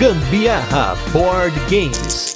Gambiarra Board Games.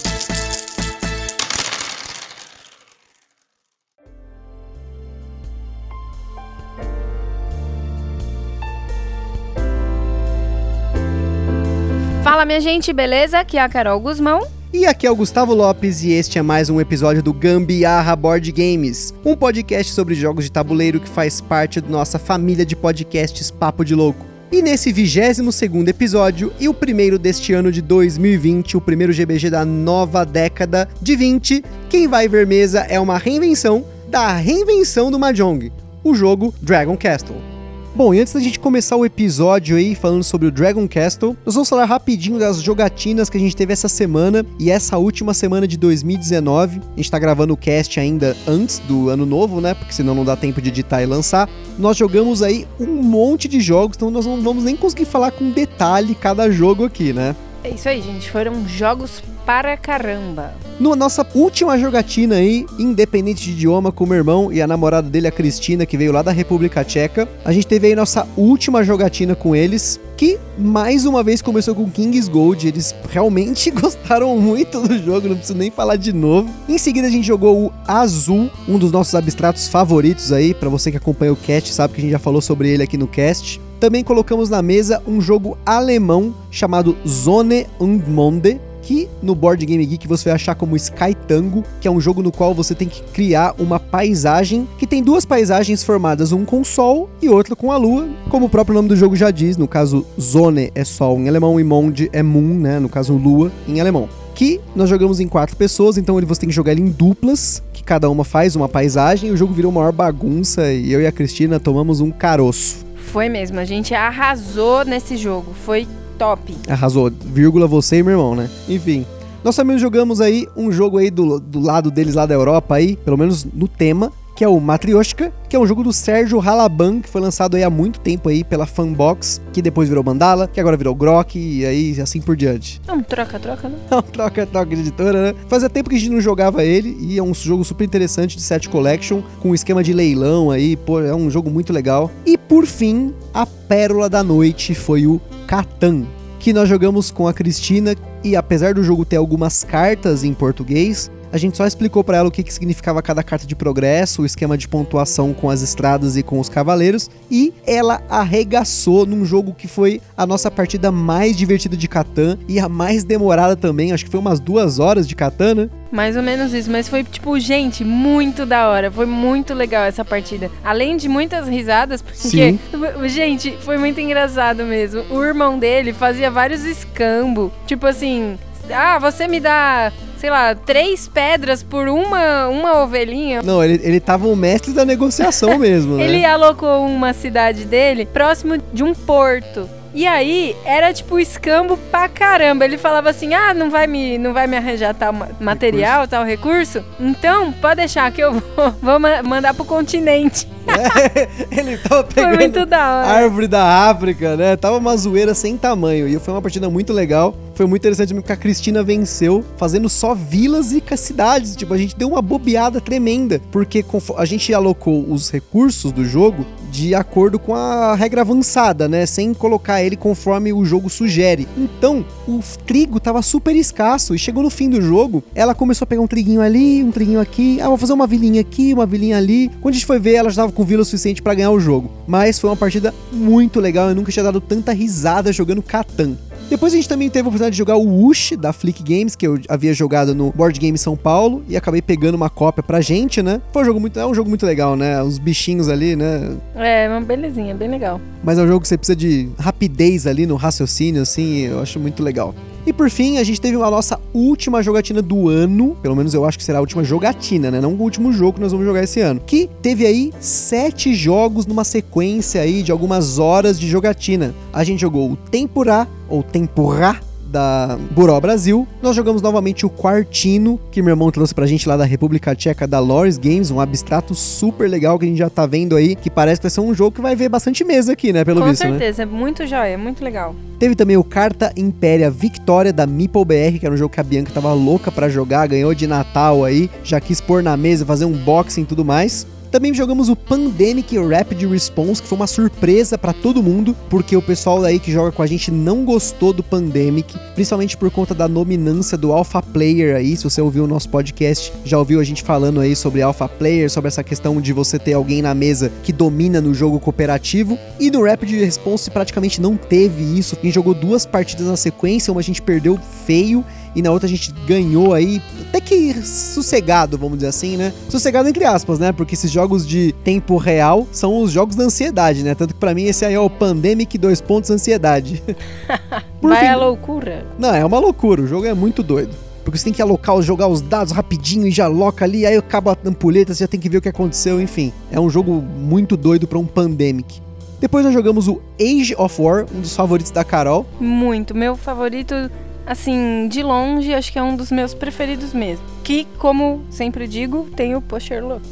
Fala minha gente, beleza? Aqui é a Carol Guzmão. E aqui é o Gustavo Lopes e este é mais um episódio do Gambiarra Board Games, um podcast sobre jogos de tabuleiro que faz parte da nossa família de podcasts Papo de Louco. E nesse 22 episódio e o primeiro deste ano de 2020, o primeiro GBG da nova década de 20, quem vai ver mesa é uma reinvenção da reinvenção do Mahjong, o jogo Dragon Castle. Bom, e antes da gente começar o episódio aí falando sobre o Dragon Castle, nós vamos falar rapidinho das jogatinas que a gente teve essa semana e essa última semana de 2019. A gente tá gravando o cast ainda antes do ano novo, né? Porque senão não dá tempo de editar e lançar. Nós jogamos aí um monte de jogos, então nós não vamos nem conseguir falar com detalhe cada jogo aqui, né? É isso aí, gente. Foram jogos para caramba. Na nossa última jogatina aí, independente de idioma, com o meu irmão e a namorada dele, a Cristina, que veio lá da República Tcheca, a gente teve aí nossa última jogatina com eles, que mais uma vez começou com King's Gold. Eles realmente gostaram muito do jogo, não preciso nem falar de novo. Em seguida a gente jogou o Azul, um dos nossos abstratos favoritos aí, para você que acompanha o cast, sabe que a gente já falou sobre ele aqui no cast. Também colocamos na mesa um jogo alemão chamado Zone und Monde, que no Board Game Geek você vai achar como Sky Tango, que é um jogo no qual você tem que criar uma paisagem que tem duas paisagens formadas, um com sol e outro com a lua, como o próprio nome do jogo já diz, no caso Zone é sol em alemão e Monde é moon, né, no caso lua em alemão. Que nós jogamos em quatro pessoas, então você tem que jogar ele em duplas, que cada uma faz uma paisagem, e o jogo virou uma maior bagunça e eu e a Cristina tomamos um caroço. Foi mesmo, a gente arrasou nesse jogo. Foi top. Arrasou, vírgula você e meu irmão, né? Enfim. Nós também jogamos aí um jogo aí do, do lado deles lá da Europa aí, pelo menos no tema, que é o Matryoshka, que é um jogo do Sérgio Halaban, que foi lançado aí há muito tempo aí pela Fanbox, que depois virou Mandala, que agora virou Grok e aí assim por diante. Não, troca, troca, né? Não, troca, troca de editora, né? Fazia tempo que a gente não jogava ele e é um jogo super interessante de set collection, com um esquema de leilão aí, pô, é um jogo muito legal. E por fim, a pérola da noite foi o Catan, que nós jogamos com a Cristina e apesar do jogo ter algumas cartas em português, a gente só explicou para ela o que, que significava cada carta de progresso, o esquema de pontuação com as estradas e com os cavaleiros, e ela arregaçou num jogo que foi a nossa partida mais divertida de Catan e a mais demorada também, acho que foi umas duas horas de Catan, né? Mais ou menos isso, mas foi tipo, gente, muito da hora. Foi muito legal essa partida. Além de muitas risadas, porque, Sim. gente, foi muito engraçado mesmo. O irmão dele fazia vários escambos. Tipo assim, ah, você me dá sei lá, três pedras por uma, uma ovelhinha. Não, ele, ele tava o mestre da negociação mesmo, né? Ele alocou uma cidade dele próximo de um porto. E aí, era tipo escambo pra caramba. Ele falava assim: ah, não vai me, não vai me arranjar tal material, recurso. tal recurso? Então, pode deixar que eu vou, vou mandar pro continente. Ele tava pegando árvore da África, né? Tava uma zoeira sem tamanho. E foi uma partida muito legal. Foi muito interessante porque a Cristina venceu fazendo só vilas e cidades. Tipo, a gente deu uma bobeada tremenda. Porque a gente alocou os recursos do jogo de acordo com a regra avançada, né? Sem colocar ele conforme o jogo sugere. Então, o trigo tava super escasso e chegou no fim do jogo, ela começou a pegar um triguinho ali, um triguinho aqui, ah, vou fazer uma vilinha aqui, uma vilinha ali. Quando a gente foi ver, ela já tava com vila o suficiente para ganhar o jogo. Mas foi uma partida muito legal, eu nunca tinha dado tanta risada jogando Catan. Depois a gente também teve a oportunidade de jogar o Wush da Flick Games, que eu havia jogado no Board Game São Paulo, e acabei pegando uma cópia pra gente, né? Foi um jogo muito, é um jogo muito legal, né? Os bichinhos ali, né? É, uma belezinha, bem legal. Mas é um jogo que você precisa de rapidez ali no raciocínio, assim, eu acho muito legal. E por fim, a gente teve a nossa última jogatina do ano. Pelo menos eu acho que será a última jogatina, né? Não o último jogo que nós vamos jogar esse ano. Que teve aí sete jogos numa sequência aí de algumas horas de jogatina. A gente jogou o Tempurá, ou Tempurá, da Buró Brasil. Nós jogamos novamente o Quartino, que meu irmão trouxe pra gente lá da República Tcheca, da Loris Games, um abstrato super legal que a gente já tá vendo aí, que parece que vai ser um jogo que vai ver bastante mesa aqui, né, pelo Com visto, né? certeza, né? é muito jóia, é muito legal. Teve também o Carta Impéria Victoria da Meeple BR, que era um jogo que a Bianca tava louca para jogar, ganhou de Natal aí, já quis pôr na mesa, fazer um boxing e tudo mais. Também jogamos o Pandemic Rapid Response, que foi uma surpresa para todo mundo, porque o pessoal aí que joga com a gente não gostou do Pandemic, principalmente por conta da nominância do Alpha Player aí. Se você ouviu o nosso podcast, já ouviu a gente falando aí sobre Alpha Player, sobre essa questão de você ter alguém na mesa que domina no jogo cooperativo. E no Rapid Response praticamente não teve isso. Quem jogou duas partidas na sequência, uma a gente perdeu feio e na outra a gente ganhou aí, até que sossegado, vamos dizer assim, né? Sossegado entre aspas, né? Porque esses jogos de tempo real são os jogos da ansiedade, né? Tanto que para mim esse aí é o Pandemic dois pontos ansiedade. Vai fim... a loucura. Não, é uma loucura, o jogo é muito doido. Porque você tem que alocar, jogar os dados rapidinho e já aloca ali, aí acaba a ampulheta, você já tem que ver o que aconteceu, enfim. É um jogo muito doido para um Pandemic. Depois nós jogamos o Age of War, um dos favoritos da Carol. Muito, meu favorito assim, de longe, acho que é um dos meus preferidos mesmo. Que, como sempre digo, tem o pusher look.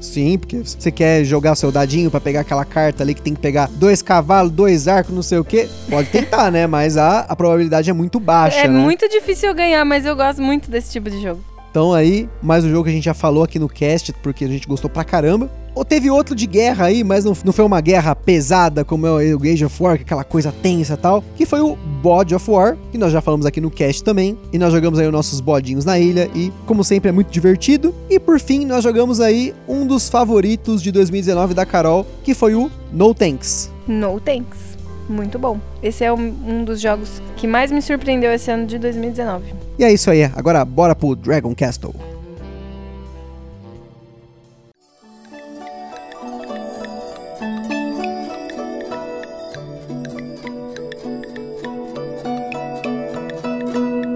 Sim, porque você quer jogar seu dadinho para pegar aquela carta ali que tem que pegar dois cavalos, dois arcos, não sei o que. Pode tentar, né? Mas a, a probabilidade é muito baixa. É né? muito difícil eu ganhar, mas eu gosto muito desse tipo de jogo. Então aí, mais um jogo que a gente já falou aqui no cast, porque a gente gostou pra caramba. Ou teve outro de guerra aí, mas não, não foi uma guerra pesada como é o Age of War, é aquela coisa tensa e tal, que foi o Bod of War, que nós já falamos aqui no cast também. E nós jogamos aí os nossos bodinhos na ilha e, como sempre, é muito divertido. E por fim, nós jogamos aí um dos favoritos de 2019 da Carol, que foi o No Tanks. No Tanks. Muito bom. Esse é um dos jogos que mais me surpreendeu esse ano de 2019. E é isso aí. Agora bora pro Dragon Castle.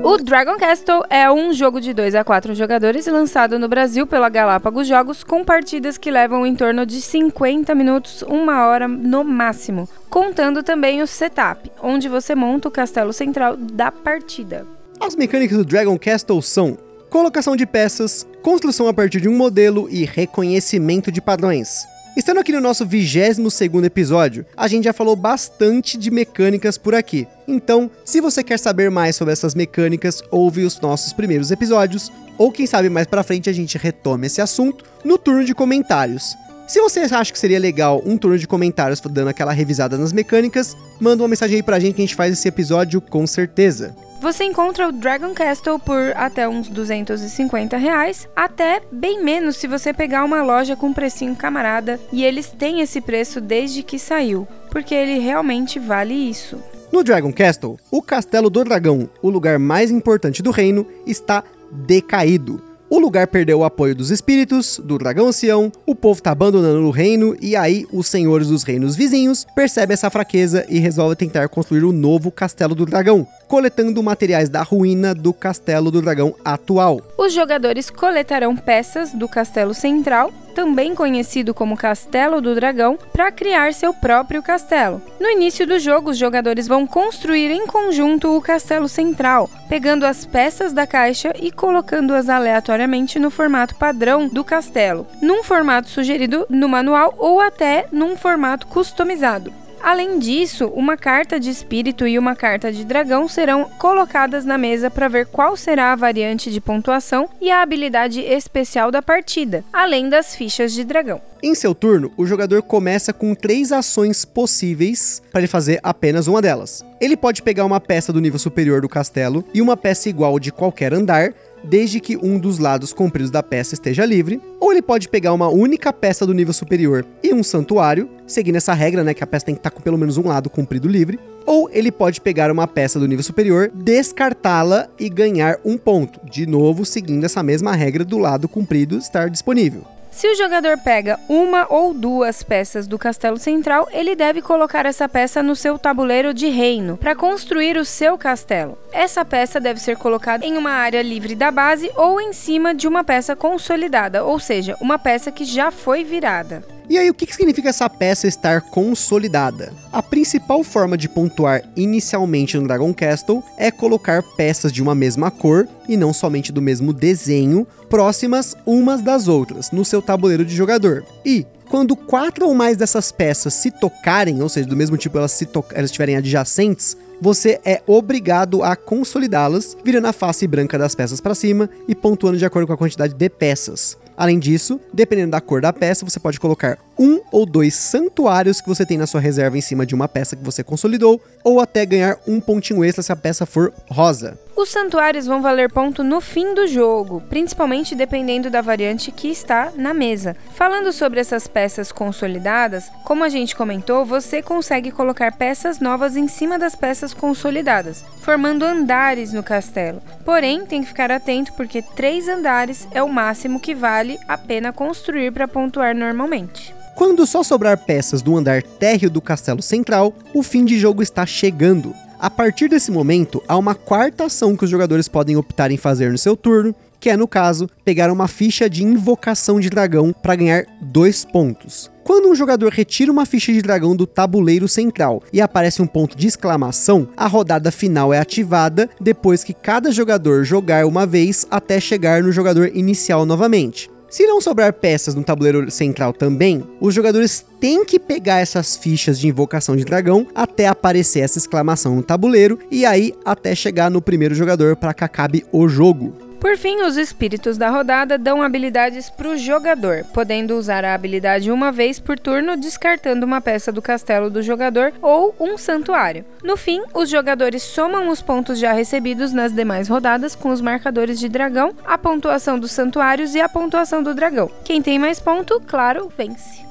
O Dragon Castle é um jogo de 2 a 4 jogadores lançado no Brasil pela Galápagos Jogos com partidas que levam em torno de 50 minutos, uma hora no máximo, contando também o setup, onde você monta o castelo central da partida. As mecânicas do Dragon Castle são colocação de peças, construção a partir de um modelo e reconhecimento de padrões. Estando aqui no nosso 22 episódio, a gente já falou bastante de mecânicas por aqui. Então, se você quer saber mais sobre essas mecânicas, ouve os nossos primeiros episódios, ou quem sabe mais pra frente a gente retome esse assunto no turno de comentários. Se você acha que seria legal um turno de comentários dando aquela revisada nas mecânicas, manda uma mensagem aí pra gente que a gente faz esse episódio com certeza. Você encontra o Dragon Castle por até uns 250 reais, até bem menos se você pegar uma loja com precinho camarada, e eles têm esse preço desde que saiu, porque ele realmente vale isso. No Dragon Castle, o Castelo do Dragão, o lugar mais importante do reino, está decaído. O lugar perdeu o apoio dos espíritos, do dragão ancião, o povo tá abandonando o reino e aí os senhores dos reinos vizinhos percebem essa fraqueza e resolvem tentar construir o novo castelo do dragão, coletando materiais da ruína do castelo do dragão atual. Os jogadores coletarão peças do castelo central, também conhecido como Castelo do Dragão, para criar seu próprio castelo. No início do jogo, os jogadores vão construir em conjunto o castelo central, pegando as peças da caixa e colocando-as aleatoriamente no formato padrão do castelo, num formato sugerido no manual ou até num formato customizado. Além disso, uma carta de espírito e uma carta de dragão serão colocadas na mesa para ver qual será a variante de pontuação e a habilidade especial da partida, além das fichas de dragão. Em seu turno, o jogador começa com três ações possíveis para ele fazer apenas uma delas. Ele pode pegar uma peça do nível superior do castelo e uma peça igual de qualquer andar, desde que um dos lados compridos da peça esteja livre, ou ele pode pegar uma única peça do nível superior e um santuário, seguindo essa regra, né, que a peça tem que estar com pelo menos um lado comprido livre, ou ele pode pegar uma peça do nível superior, descartá-la e ganhar um ponto, de novo seguindo essa mesma regra do lado comprido estar disponível. Se o jogador pega uma ou duas peças do castelo central, ele deve colocar essa peça no seu tabuleiro de reino para construir o seu castelo. Essa peça deve ser colocada em uma área livre da base ou em cima de uma peça consolidada, ou seja, uma peça que já foi virada. E aí, o que significa essa peça estar consolidada? A principal forma de pontuar inicialmente no Dragon Castle é colocar peças de uma mesma cor, e não somente do mesmo desenho, próximas umas das outras, no seu tabuleiro de jogador. E, quando quatro ou mais dessas peças se tocarem, ou seja, do mesmo tipo elas, se elas estiverem adjacentes, você é obrigado a consolidá-las, virando a face branca das peças para cima e pontuando de acordo com a quantidade de peças. Além disso, dependendo da cor da peça, você pode colocar um ou dois santuários que você tem na sua reserva em cima de uma peça que você consolidou, ou até ganhar um pontinho extra se a peça for rosa. Os santuários vão valer ponto no fim do jogo, principalmente dependendo da variante que está na mesa. Falando sobre essas peças consolidadas, como a gente comentou, você consegue colocar peças novas em cima das peças consolidadas, formando andares no castelo. Porém, tem que ficar atento porque três andares é o máximo que vale a pena construir para pontuar normalmente. Quando só sobrar peças do andar térreo do castelo central, o fim de jogo está chegando. A partir desse momento, há uma quarta ação que os jogadores podem optar em fazer no seu turno, que é, no caso, pegar uma ficha de invocação de dragão para ganhar dois pontos. Quando um jogador retira uma ficha de dragão do tabuleiro central e aparece um ponto de exclamação, a rodada final é ativada depois que cada jogador jogar uma vez até chegar no jogador inicial novamente. Se não sobrar peças no tabuleiro central também, os jogadores têm que pegar essas fichas de invocação de dragão até aparecer essa exclamação no tabuleiro e aí até chegar no primeiro jogador para que acabe o jogo. Por fim, os espíritos da rodada dão habilidades para o jogador, podendo usar a habilidade uma vez por turno, descartando uma peça do castelo do jogador ou um santuário. No fim, os jogadores somam os pontos já recebidos nas demais rodadas com os marcadores de dragão, a pontuação dos santuários e a pontuação do dragão. Quem tem mais ponto, claro, vence.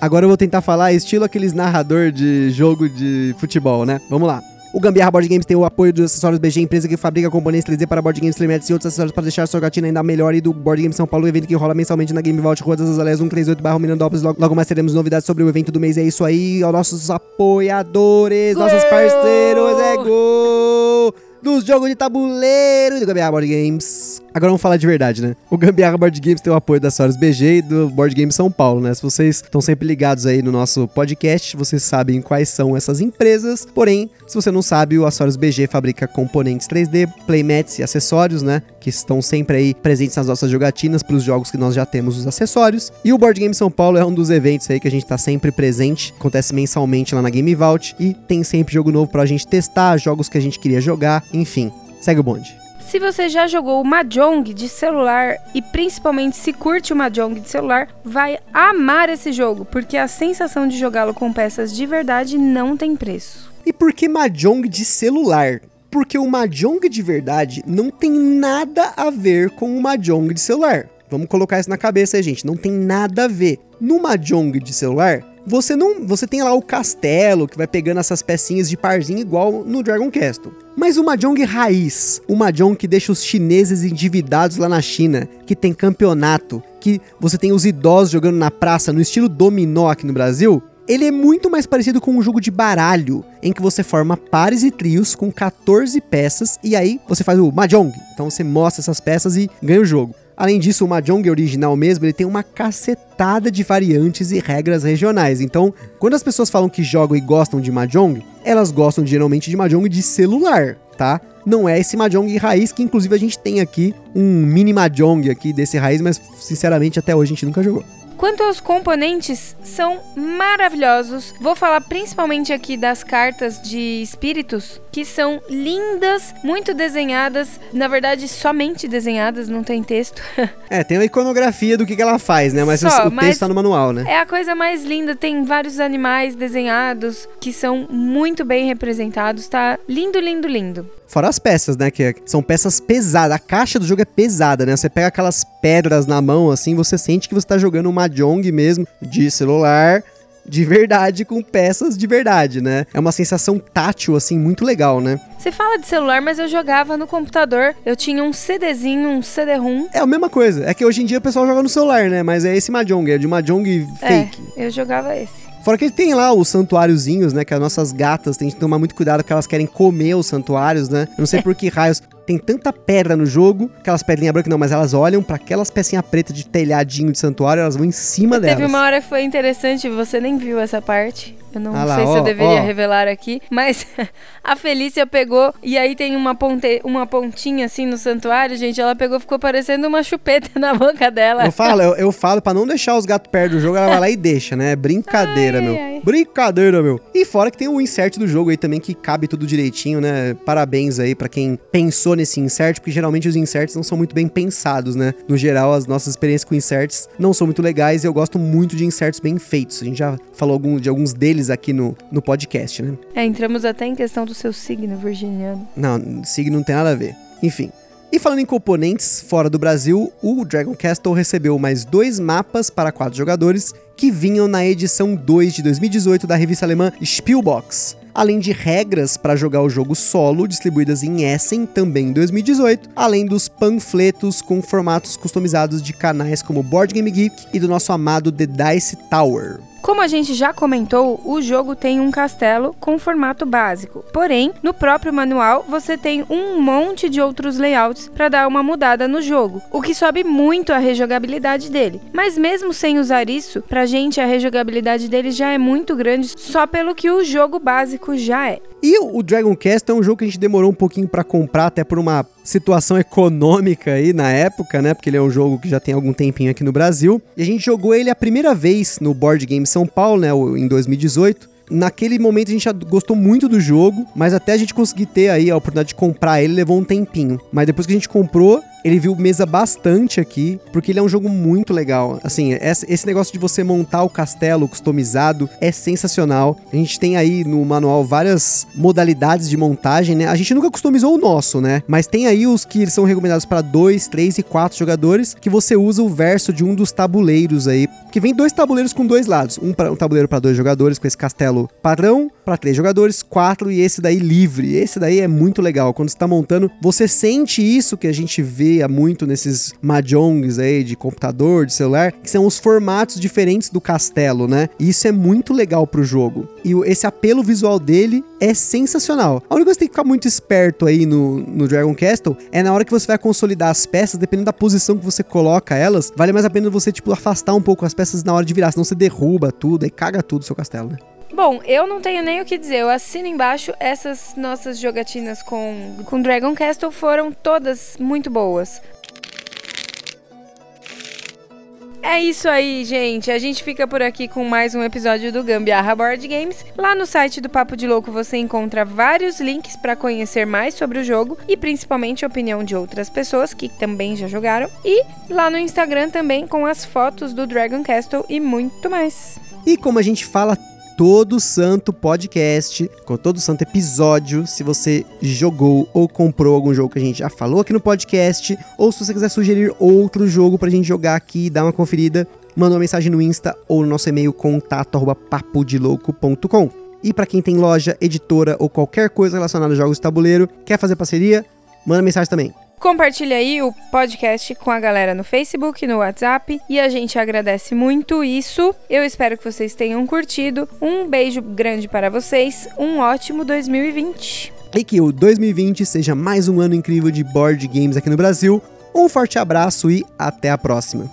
Agora eu vou tentar falar estilo aqueles narrador de jogo de futebol, né? Vamos lá. O Gambiarra Board Games tem o apoio dos acessórios BG, empresa que fabrica componentes 3D para board games, playmates e outros acessórios para deixar a sua gatina ainda melhor. E do Board Game São Paulo, evento que rola mensalmente na Game Vault, Rua das Azalés 138, barra Mirandópolis. Logo, logo mais teremos novidades sobre o evento do mês. É isso aí, aos nossos apoiadores, gol! nossos parceiros, é gol! Dos jogos de tabuleiro do Gambiarra Board Games. Agora vamos falar de verdade, né? O Gambiarra Board Games tem o apoio da Soros BG e do Board Game São Paulo, né? Se vocês estão sempre ligados aí no nosso podcast, vocês sabem quais são essas empresas. Porém, se você não sabe, o Açores BG fabrica componentes 3D, playmats e acessórios, né? Que estão sempre aí presentes nas nossas jogatinas para os jogos que nós já temos os acessórios. E o Board Game São Paulo é um dos eventos aí que a gente tá sempre presente, acontece mensalmente lá na Game Vault e tem sempre jogo novo pra gente testar, jogos que a gente queria jogar, enfim. Segue o bonde. Se você já jogou o Mahjong de celular e principalmente se curte o Mahjong de celular, vai amar esse jogo, porque a sensação de jogá-lo com peças de verdade não tem preço. E por que Mahjong de celular? Porque o Mahjong de verdade não tem nada a ver com o Mahjong de celular. Vamos colocar isso na cabeça gente. Não tem nada a ver. No Mahjong de celular, você não, você tem lá o castelo que vai pegando essas pecinhas de parzinho igual no Dragon Castle. Mas o Mahjong raiz, o Mahjong que deixa os chineses endividados lá na China, que tem campeonato, que você tem os idosos jogando na praça no estilo dominó aqui no Brasil, ele é muito mais parecido com um jogo de baralho, em que você forma pares e trios com 14 peças e aí você faz o Mahjong. Então você mostra essas peças e ganha o jogo. Além disso, o Mahjong original mesmo, ele tem uma cacetada de variantes e regras regionais. Então, quando as pessoas falam que jogam e gostam de Mahjong, elas gostam geralmente de Mahjong de celular, tá? Não é esse Mahjong raiz que inclusive a gente tem aqui um mini Mahjong aqui desse raiz, mas sinceramente até hoje a gente nunca jogou. Quanto aos componentes, são maravilhosos. Vou falar principalmente aqui das cartas de espíritos, que são lindas, muito desenhadas. Na verdade, somente desenhadas, não tem texto. É, tem uma iconografia do que, que ela faz, né? Mas Só, o texto tá no manual, né? É a coisa mais linda, tem vários animais desenhados que são muito bem representados, tá? Lindo, lindo, lindo. Fora as peças, né? Que são peças pesadas. A caixa do jogo é pesada, né? Você pega aquelas pedras na mão, assim, você sente que você tá jogando um Mahjong mesmo, de celular, de verdade, com peças de verdade, né? É uma sensação tátil, assim, muito legal, né? Você fala de celular, mas eu jogava no computador. Eu tinha um CDzinho, um CD-ROM. É a mesma coisa. É que hoje em dia o pessoal joga no celular, né? Mas é esse Mahjong, é de Mahjong fake. É, eu jogava esse. Fora que tem lá os santuáriozinhos, né? Que as nossas gatas têm que tomar muito cuidado porque elas querem comer os santuários, né? Eu não sei por que raios tem tanta pedra no jogo, aquelas pedrinhas brancas não, mas elas olham para aquelas pecinhas pretas de telhadinho de santuário, elas vão em cima delas. Teve uma hora que foi interessante, você nem viu essa parte. Eu não Ah lá, sei se ó, eu deveria ó. revelar aqui, mas a Felícia pegou e aí tem uma, ponte, uma pontinha assim no santuário, gente. Ela pegou, ficou parecendo uma chupeta na boca dela. Eu falo, eu, eu falo pra não deixar os gatos perto do jogo, ela vai lá e deixa, né? Brincadeira, Ai, meu. ai. Brincadeira, meu. E fora que tem o insert do jogo aí também que cabe tudo direitinho, né? Parabéns aí para quem pensou nesse insert, porque geralmente os inserts não são muito bem pensados, né? No geral, as nossas experiências com inserts não são muito legais e eu gosto muito de inserts bem feitos. A gente já falou de alguns deles aqui no, no podcast, né? É, entramos até em questão do seu signo virginiano. Não, signo não tem nada a ver. Enfim. E falando em componentes fora do Brasil, o Dragon Castle recebeu mais dois mapas para quatro jogadores que vinham na edição 2 de 2018 da revista alemã Spielbox além de regras para jogar o jogo solo, distribuídas em Essen também em 2018, além dos panfletos com formatos customizados de canais como Board Game Geek e do nosso amado The Dice Tower. Como a gente já comentou, o jogo tem um castelo com formato básico. Porém, no próprio manual você tem um monte de outros layouts para dar uma mudada no jogo, o que sobe muito a rejogabilidade dele. Mas mesmo sem usar isso, pra gente a rejogabilidade dele já é muito grande só pelo que o jogo básico já é. E o Dragon Quest é um jogo que a gente demorou um pouquinho para comprar, até por uma situação econômica aí na época, né? Porque ele é um jogo que já tem algum tempinho aqui no Brasil. E a gente jogou ele a primeira vez no Board Game São Paulo, né? Em 2018. Naquele momento a gente já gostou muito do jogo, mas até a gente conseguir ter aí a oportunidade de comprar ele levou um tempinho. Mas depois que a gente comprou, ele viu mesa bastante aqui, porque ele é um jogo muito legal. Assim, esse negócio de você montar o castelo customizado é sensacional. A gente tem aí no manual várias modalidades de montagem, né? A gente nunca customizou o nosso, né? Mas tem aí os que são recomendados para dois, três e quatro jogadores, que você usa o verso de um dos tabuleiros aí, que vem dois tabuleiros com dois lados, um, pra, um tabuleiro para dois jogadores com esse castelo padrão, para três jogadores, quatro e esse daí livre. Esse daí é muito legal. Quando você tá montando, você sente isso que a gente vê muito nesses mahjongs aí de computador, de celular, que são os formatos diferentes do castelo, né? E isso é muito legal pro jogo. E esse apelo visual dele é sensacional. A única coisa que tem que ficar muito esperto aí no, no Dragon Castle é na hora que você vai consolidar as peças, dependendo da posição que você coloca elas, vale mais a pena você, tipo, afastar um pouco as peças na hora de virar, senão você derruba tudo e caga tudo o seu castelo, né? Bom, eu não tenho nem o que dizer. Eu assino embaixo. Essas nossas jogatinas com, com Dragon Castle foram todas muito boas. É isso aí, gente. A gente fica por aqui com mais um episódio do Gambiarra Board Games. Lá no site do Papo de Louco você encontra vários links para conhecer mais sobre o jogo e principalmente a opinião de outras pessoas que também já jogaram. E lá no Instagram também com as fotos do Dragon Castle e muito mais. E como a gente fala todo santo podcast, com todo santo episódio, se você jogou ou comprou algum jogo que a gente já falou aqui no podcast, ou se você quiser sugerir outro jogo pra gente jogar aqui e dar uma conferida, manda uma mensagem no Insta ou no nosso e-mail contato@papodelouco.com. E para quem tem loja, editora ou qualquer coisa relacionada a jogos de tabuleiro, quer fazer parceria, manda mensagem também. Compartilha aí o podcast com a galera no Facebook, no WhatsApp e a gente agradece muito isso. Eu espero que vocês tenham curtido. Um beijo grande para vocês. Um ótimo 2020. E que o 2020 seja mais um ano incrível de board games aqui no Brasil. Um forte abraço e até a próxima.